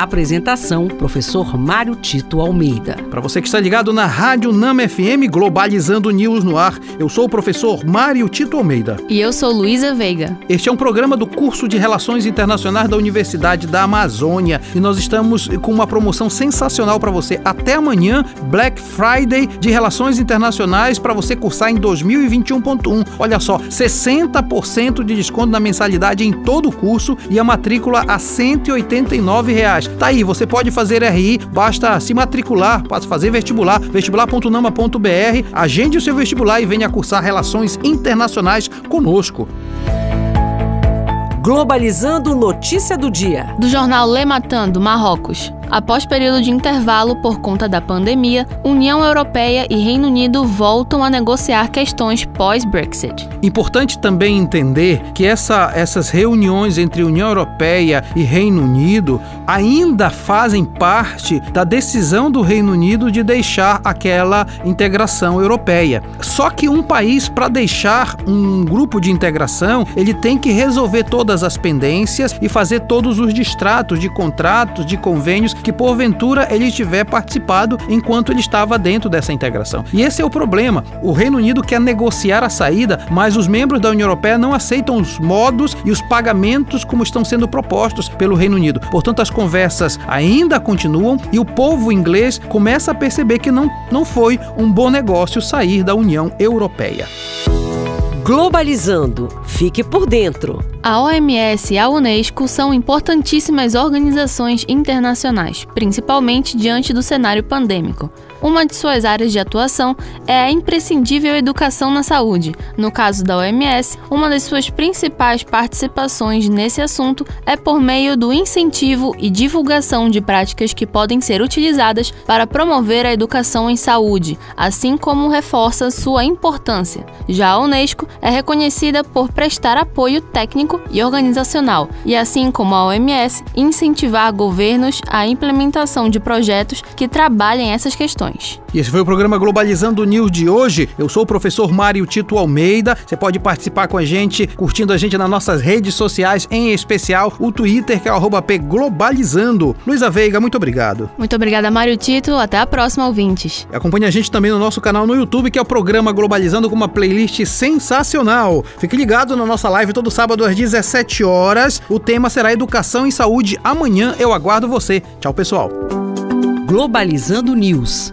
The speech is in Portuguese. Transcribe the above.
Apresentação: Professor Mário Tito Almeida. Para você que está ligado na Rádio Nama FM Globalizando News no ar, eu sou o professor Mário Tito Almeida. E eu sou Luísa Veiga. Este é um programa do curso de Relações Internacionais da Universidade da Amazônia e nós estamos com uma promoção sensacional para você. Até amanhã, Black Friday de Relações Internacionais para você cursar em 2021.1. Olha só, 60% de desconto na mensalidade em todo o curso e a matrícula a 189 reais. Tá aí, você pode fazer RI, basta se matricular, pode fazer vestibular, vestibular.nama.br, agende o seu vestibular e venha cursar Relações Internacionais conosco. Globalizando notícia do dia. Do jornal Le Matin, do Marrocos. Após período de intervalo por conta da pandemia, União Europeia e Reino Unido voltam a negociar questões pós-Brexit. Importante também entender que essa, essas reuniões entre União Europeia e Reino Unido ainda fazem parte da decisão do Reino Unido de deixar aquela integração europeia. Só que um país, para deixar um grupo de integração, ele tem que resolver todas as pendências e fazer todos os distratos de contratos, de convênios que porventura ele tiver participado enquanto ele estava dentro dessa integração. E esse é o problema. O Reino Unido quer negociar a saída, mas os membros da União Europeia não aceitam os modos e os pagamentos como estão sendo propostos pelo Reino Unido. Portanto, as conversas ainda continuam e o povo inglês começa a perceber que não, não foi um bom negócio sair da União Europeia. Globalizando. Fique por dentro. A OMS e a Unesco são importantíssimas organizações internacionais, principalmente diante do cenário pandêmico. Uma de suas áreas de atuação é a imprescindível educação na saúde. No caso da OMS, uma das suas principais participações nesse assunto é por meio do incentivo e divulgação de práticas que podem ser utilizadas para promover a educação em saúde, assim como reforça sua importância. Já a Unesco é reconhecida por prestar apoio técnico e organizacional, e assim como a OMS, incentivar governos à implementação de projetos que trabalhem essas questões. E esse foi o programa Globalizando News de hoje. Eu sou o professor Mário Tito Almeida. Você pode participar com a gente, curtindo a gente nas nossas redes sociais, em especial o Twitter, que é o Globalizando. Luísa Veiga, muito obrigado. Muito obrigada, Mário Tito. Até a próxima, ouvintes. Acompanhe a gente também no nosso canal no YouTube, que é o programa Globalizando, com uma playlist sensacional. Fique ligado na nossa live todo sábado às 17 horas. O tema será Educação e Saúde. Amanhã eu aguardo você. Tchau, pessoal. Globalizando News